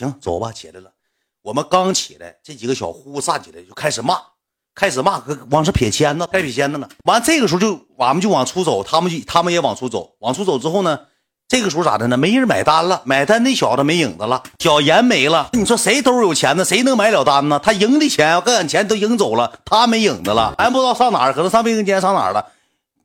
行，走吧，起来了。我们刚起来，这几个小呼站起来就开始骂，开始骂，往上撇签子，该撇签子了。完，这个时候就俺们就往出走，他们就他们也往出走。往出走之后呢，这个时候咋的呢？没人买单了，买单那小子没影子了，小严没了。你说谁兜有钱呢？谁能买了单呢？他赢的钱，跟俺钱都赢走了，他没影子了。俺不知道上哪儿，可能上卫生间上哪儿了，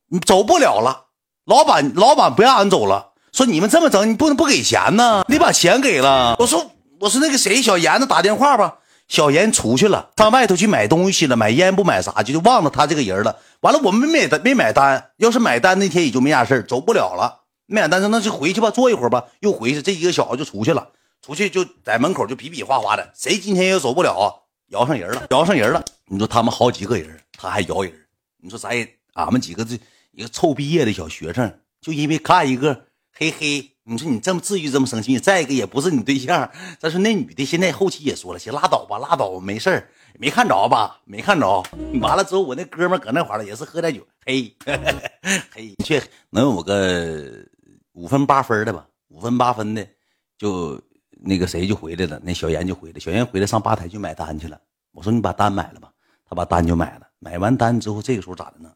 你走不了了。老板，老板不让俺走了，说你们这么整，你不能不给钱呢？你把钱给了。我说，我说那个谁，小严子打电话吧。小严出去了，上外头去买东西了，买烟不买啥，就就忘了他这个人了。完了，我们没买没买单，要是买单那天也就没啥事走不了了。没买单，那就回去吧，坐一会儿吧，又回去。这几个小子就出去了，出去就在门口就比比划划的，谁今天也走不了？摇上人了，摇上人了。你说他们好几个人，他还摇人。你说咱也，俺们几个这。一个臭毕业的小学生，就因为看一个嘿嘿，你说你这么至于这么生气？再一个也不是你对象。再说那女的现在后期也说了，行拉倒吧，拉倒，没事儿，没看着吧？没看着。完了之后，我那哥们搁那块儿了，也是喝点酒，嘿，嘿，去能有个五分八分的吧？五分八分的，就那个谁就回来了，那小严就回来，小严回来上吧台去买单去了。我说你把单买了吧，他把单就买了。买完单之后，这个时候咋的呢？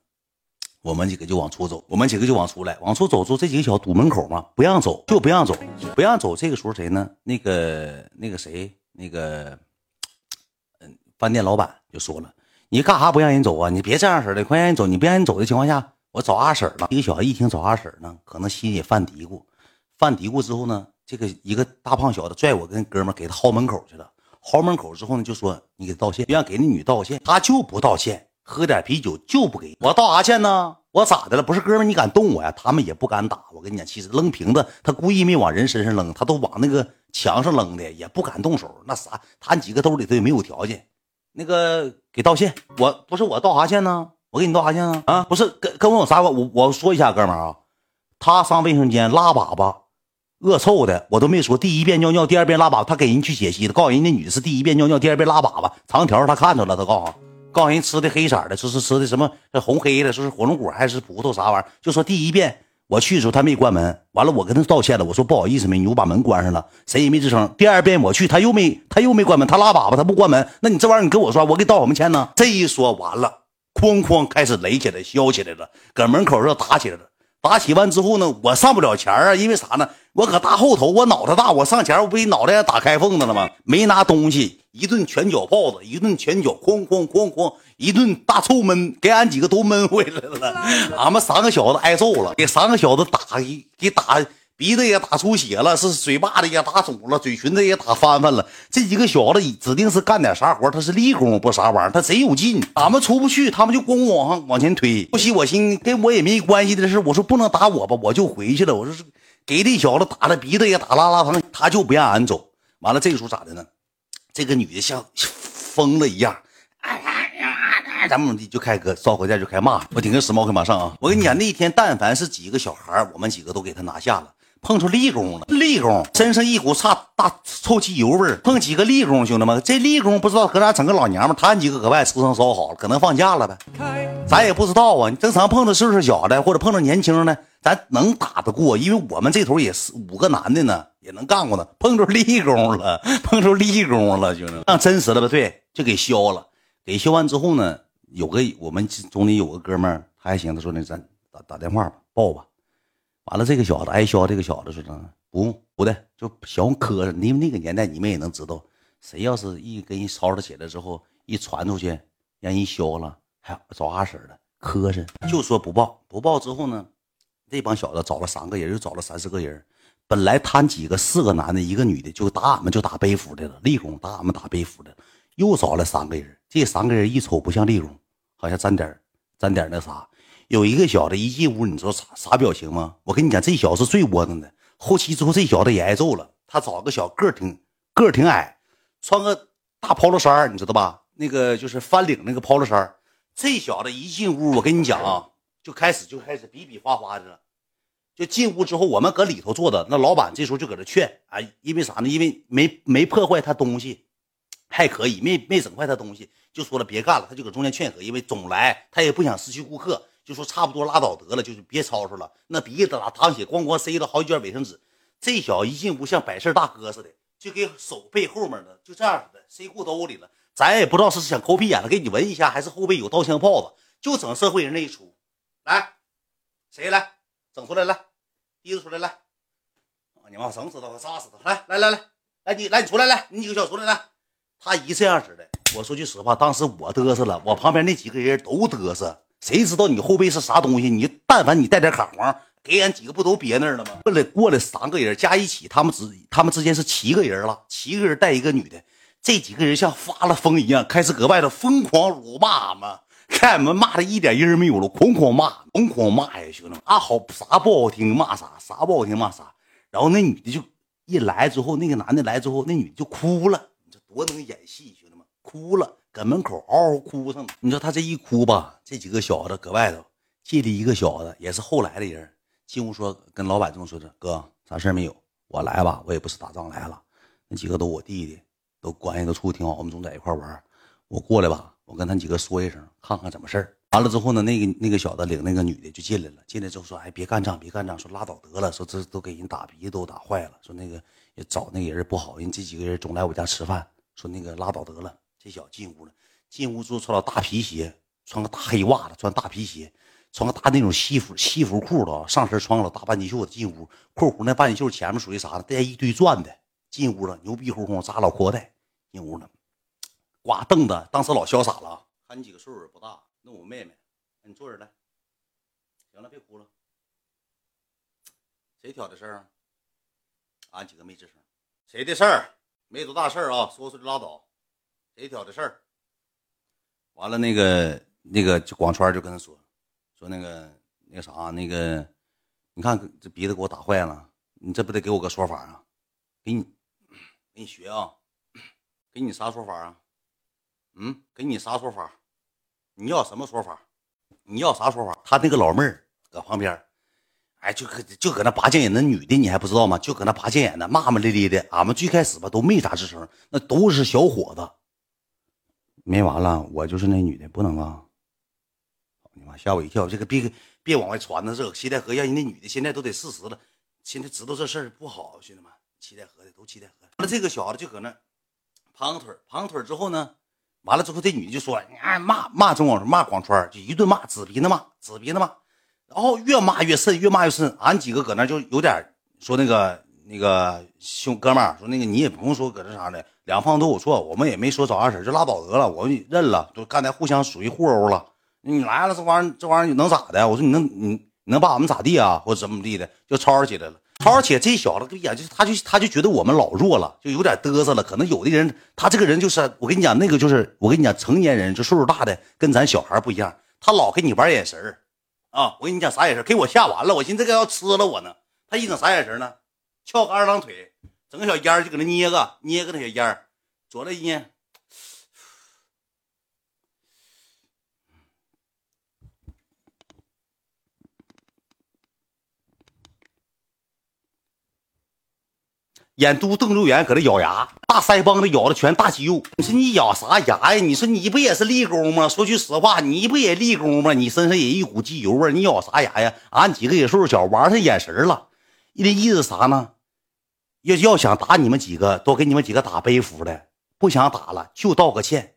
我们几个就往出走，我们几个就往出来，往出走之后，这几个小堵门口嘛，不让走，就不让走，不让走。这个时候谁呢？那个那个谁，那个嗯，饭店老板就说了：“你干啥不让人走啊？你别这样式的，快让人走！你不让人走的情况下，我找阿婶了。”一个小子一听找阿婶呢，可能心里犯嘀咕，犯嘀咕之后呢，这个一个大胖小子拽我跟哥们给他薅门口去了。薅门口之后呢，就说：“你给他道歉，让给那女道歉。”他就不道歉。喝点啤酒就不给我道啥歉呢？我咋的了？不是哥们，你敢动我呀？他们也不敢打。我跟你讲，其实扔瓶子，他故意没往人身上扔，他都往那个墙上扔的，也不敢动手。那啥，他几个兜里头也没有条件。那个给道歉，我不是我道啥歉呢？我给你道啥歉啊？啊，不是跟跟我有啥关？我我说一下，哥们啊，他上卫生间拉粑粑，恶臭的，我都没说。第一遍尿尿，第二遍拉粑，他给人去解析的，告诉人那女的是第一遍尿尿，第二遍拉粑粑，长条他看着了，他告诉。告诉人吃的黑色的，说是吃的什么红黑的，说是火龙果还是葡萄啥玩意儿？就说第一遍我去的时候他没关门，完了我跟他道歉了，我说不好意思美女，我把门关上了，谁也没吱声。第二遍我去他又没他又没关门，他拉粑粑他不关门，那你这玩意儿你跟我说，我给道什么歉呢？这一说完了，哐哐开始雷起来削起来了，搁门口这打起来了。打起完之后呢，我上不了前啊，因为啥呢？我搁大后头，我脑袋大，我上前我不一脑袋打开缝子了吗？没拿东西，一顿拳脚炮子，一顿拳脚哐哐哐哐，一顿大臭闷，给俺几个都闷回来了。俺们三个小子挨揍了，给三个小子打给打。鼻子也打出血了，是嘴巴子也打肿了，嘴唇子也打翻翻了。这几个小子指定是干点啥活，他是立功不啥玩意儿，他贼有劲。俺们出不去，他们就咣往上往前推。不惜我心，跟我也没关系的事，我说不能打我吧，我就回去了。我说是给这小子打的鼻子也打拉拉疼，他就不让俺走。完了，这个时候咋的呢？这个女的像疯了一样，哎呀，咱们就开个烧火架就开骂。我顶个时髦，可马上啊！我跟你讲，那天但凡是几个小孩，我们几个都给他拿下了。碰出立功了，立功，身上一股差大臭汽油味儿。碰几个立功，兄弟们，这立功不知道搁哪整个老娘们，他几个搁外吃上烧烤了，可能放假了呗，咱也不知道啊。你正常碰着岁数小的，或者碰着年轻的，咱能打得过，因为我们这头也是五个男的呢，也能干过呢。碰着立功了，碰着立功了，兄弟，让真实了吧？对，就给削了。给削完之后呢，有个我们总里有个哥们儿，他还行，他说那咱打打电话吧，报吧。完了，这个小子挨削，这个小子说呢：“不用，不的，就小磕碜。因为那个年代，你们也能知道，谁要是一跟人吵吵起来之后，一传出去，让人削了，还找阿婶的磕碜，就说不报。不报之后呢，这帮小子找了三个人，又找了三四个人。本来他几个四个男的，一个女的，就打俺们就打背夫的了，立功打俺们打背夫的，又找了三个人。这三个人一瞅不像立功，好像沾点沾点那啥。”有一个小子一进屋，你知道啥啥表情吗？我跟你讲，这小子是最窝囊的。后期之后，这小子也挨揍了。他找个小个挺个挺矮，穿个大 polo 衫你知道吧？那个就是翻领那个 polo 衫这小子一进屋，我跟你讲啊，就开始就开始比比划划的了。就进屋之后，我们搁里头坐的，那老板这时候就搁这劝啊，因为啥呢？因为没没破坏他东西，还可以，没没整坏他东西，就说了别干了。他就搁中间劝和，因为总来他也不想失去顾客。就说差不多拉倒得了，就是别吵吵了。那鼻子打淌血，咣咣塞了好几卷卫生纸。这小子一进屋像摆事大哥似的，就给手背后面的就这样似的塞裤兜里了。咱也不知道是想抠屁眼了给你闻一下，还是后背有刀枪炮子，就整社会人那一出。来，谁来？整出来来，提着出来来。你妈整死他，我扎死他！来来来来来，你来你出来来，你几个小出来来。他一这样式的，我说句实话，当时我嘚瑟了，我旁边那几个人都嘚瑟。谁知道你后背是啥东西？你但凡你带点卡簧，给俺几个不都憋那儿了吗？过来过来三个人加一起，他们之他们之间是七个人了，七个人带一个女的。这几个人像发了疯一样，开始搁外头疯狂辱骂俺们，看俺们骂的一点音没有了，哐哐骂，哐哐骂呀，兄弟们，啊好啥不好听骂啥，啥不好听骂啥。然后那女的就一来之后，那个男的来之后，那女的就哭了。你这多能演戏，兄弟们，哭了。搁门口嗷嗷哭上了，你说他这一哭吧，这几个小子搁外头进来一个小子，也是后来的人，进屋说跟老板这么说的：“哥，啥事没有？我来吧，我也不是打仗来了。那几个都我弟弟，都关系都处的挺好，我们总在一块玩。我过来吧，我跟他几个说一声，看看怎么事儿。完了之后呢，那个那个小子领那个女的就进来了，进来之后说：哎，别干仗，别干仗，说拉倒得了，说这都给人打鼻子都打坏了，说那个也找那个人不好，人这几个人总来我家吃饭，说那个拉倒得了。”这小子进屋了，进屋之后穿老大皮鞋，穿个大黑袜子，穿大皮鞋，穿个大那种西服西服裤子，上身穿个老大半截袖子进屋，括弧那半截袖前面属于啥呢？带一堆钻的。进屋了，牛逼哄哄，扎老阔带，进屋了，哇凳子，当时老潇洒了。看你几个岁数不大，那我妹妹，你坐着来。行了，别哭了。谁挑的事儿？俺几个没吱声。谁的事儿？没多大事儿啊，说说就拉倒。谁挑的事儿？完了，那个那个就广川就跟他说，说那个那个啥，那个你看这鼻子给我打坏了，你这不得给我个说法啊？给你，给你学啊？给你啥说法啊？嗯，给你啥说法？你要什么说法？你要啥说法？他那个老妹儿搁旁边，哎，就搁就搁那拔剑眼，那女的你还不知道吗？就搁那拔剑眼呢，骂骂咧咧的。俺们最开始吧都没咋吱声，那都是小伙子。没完了，我就是那女的，不能啊！你妈吓我一跳，这个别别往外传呢，这个七台河让人那女的现在都得四十了，现在知道这事儿不好，兄弟们，七台河的都七台河。那，这个小子就搁那盘个腿盘个腿之后呢，完了之后这女的就说，哎骂骂中广骂广川，就一顿骂，指鼻子骂，指鼻子骂，然后越骂越甚，越骂越甚。俺几个搁那就有点说那个那个兄哥们说那个你也不用说搁这啥的。两方都有错，我们也没说找二婶，就拉倒得了，我们认了，就刚才互相属于互殴了。你来了，这玩意儿这玩意儿能咋的？我说你能你能把我们咋地啊？或者怎么地的？就吵吵起来了。吵吵起来，这小子跟眼就他就他就觉得我们老弱了，就有点嘚瑟了。可能有的人他这个人就是我跟你讲，那个就是我跟你讲，成年人就岁数大的跟咱小孩不一样，他老跟你玩眼神啊。我跟你讲啥眼神？给我吓完了，我寻思这个要吃了我呢。他一整啥眼神呢？翘个二郎腿。整个小烟就搁那捏个捏个那小烟儿，左了一捏，眼嘟瞪溜圆，搁那咬牙，大腮帮子咬的全大肌肉。你说你咬啥牙呀？你说你不也是立功吗？说句实话，你不也立功吗？你身上也一股机油味，你咬啥牙呀？俺几个也岁数小，玩上眼神了，那意思啥呢？要要想打你们几个，多给你们几个打背服的；不想打了，就道个歉。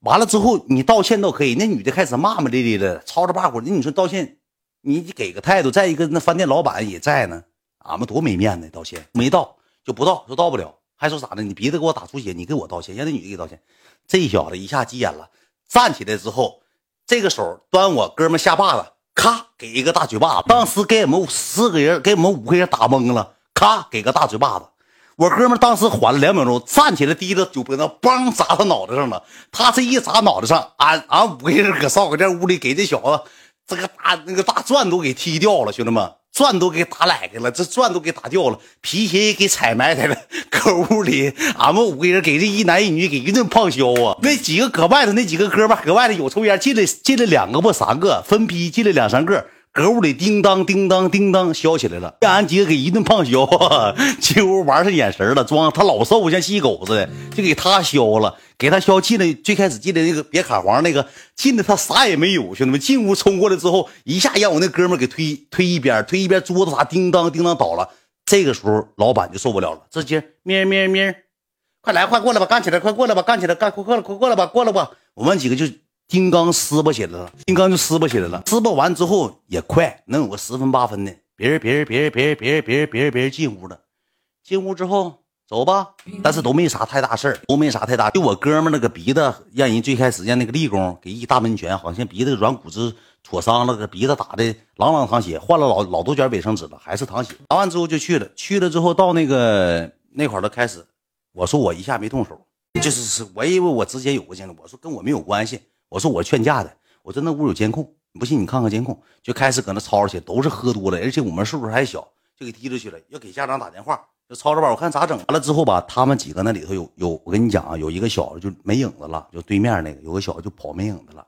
完了之后，你道歉都可以。那女的开始骂骂咧咧的，吵着把火。那你说道歉，你给个态度。再一个，那饭店老板也在呢，俺们多没面子。道歉没道不道，说道不了，还说咋的？你鼻子给我打出血，你给我道歉，让那女的给道歉。这小子一下急眼了，站起来之后，这个手端我哥们下巴子，咔给一个大嘴巴子。当时给我们四个人，给我们五个人打懵了。咔，给个大嘴巴子！我哥们当时缓了两秒钟，站起来，低着酒杯子，梆砸他脑袋上了。他这一砸脑袋上，俺俺五个人搁少搁这屋里给这小子这个大那个大钻都给踢掉了，兄弟们，钻都给打来开了，这钻都给打掉了，皮鞋也给踩埋汰了。搁屋里，俺们五个人给这一男一女给一顿胖削啊！那几个搁外头，那几个哥们搁外头有抽烟，进来进来两个不三个，分批进来两三个。搁屋里叮当叮当叮当削起来了，让俺几个给一顿胖削，进屋玩上眼神了，装他老瘦像细狗似的，就给他削了，给他削进来。最开始进来那个别卡簧那个进来，他啥也没有，兄弟们进屋冲过来之后，一下让我那哥们给推推一边，推一边桌子啥叮当叮当倒了，这个时候老板就受不了了，直接咩咩咩，快来快过来吧，干起来，快过来吧，干起来，干快过来，快过来吧，过来吧。我们几个就金刚撕巴起来了，金刚就撕巴起来了。撕巴完之后也快，能有个十分八分的。别人别人别人别人别人别人别人别人进屋了，进屋之后走吧，但是都没啥太大事儿，都没啥太大。就我哥们那个鼻子，让人最开始让那个立功给一大闷拳，好像鼻子软骨子挫伤了，个鼻子打的朗朗淌血，换了老老多卷卫生纸了，还是淌血。打完之后就去了，去了之后到那个那块儿都开始，我说我一下没动手，就是是我以为我之前有过监控，我说跟我没有关系，我说我劝架的，我说那屋有监控。你不信你看看监控，就开始搁那吵吵去，都是喝多了，而且我们岁数还小，就给提出去了，要给家长打电话，就吵吵吧，我看咋整。完了之后吧，他们几个那里头有有，我跟你讲啊，有一个小子就没影子了，就对面那个有个小子就跑没影子了。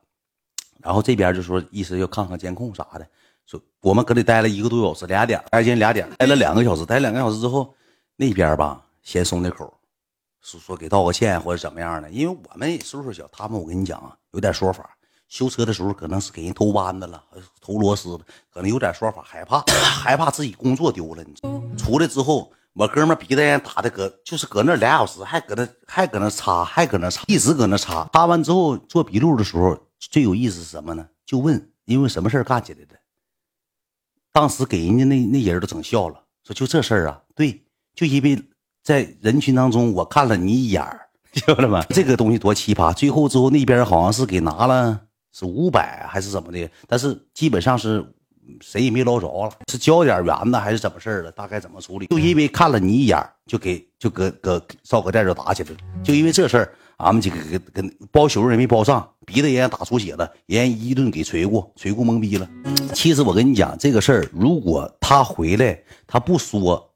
然后这边就说意思要看看监控啥的，说我们搁里待了一个多小时，俩点，待间俩点，待了两个小时，待两个小时之后，那边吧先松的口，说说给道个歉或者怎么样的，因为我们也岁数小，他们我跟你讲啊，有点说法。修车的时候可能是给人偷弯子了，偷螺丝了，可能有点说法，害怕，害怕自己工作丢了。你出来之后，我哥们鼻子眼打的搁，就是搁那俩小时，还搁那还搁那擦，还搁那擦，一直搁那擦。擦完之后做笔录的时候，最有意思是什么呢？就问因为什么事干起来的。当时给人家那那人都整笑了，说就这事儿啊，对，就因为在人群当中我看了你一眼晓得 吗？这个东西多奇葩。最后之后那边好像是给拿了。是五百还是怎么的？但是基本上是谁也没捞着了，是交点圆子还是怎么事儿了？大概怎么处理？就因为看了你一眼，就给就搁搁烧烤店就打起来了。就因为这事儿，俺们几个给跟包宿也没包上，鼻子也打出血了，人一顿给捶过，捶过懵逼了。其实我跟你讲这个事儿，如果他回来他不说，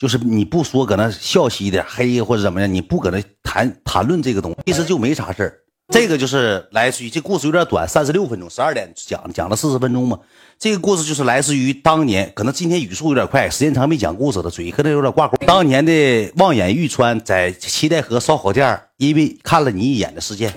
就是你不说搁那笑嘻的黑或者怎么样，你不搁那谈谈论这个东西，其实就没啥事儿。这个就是来自于这故事有点短，三十六分钟，十二点讲讲了四十分钟嘛。这个故事就是来自于当年，可能今天语速有点快，时间长没讲故事了，嘴可能有点挂钩。当年的望眼欲穿在七代河烧烤店，因为看了你一眼的事件。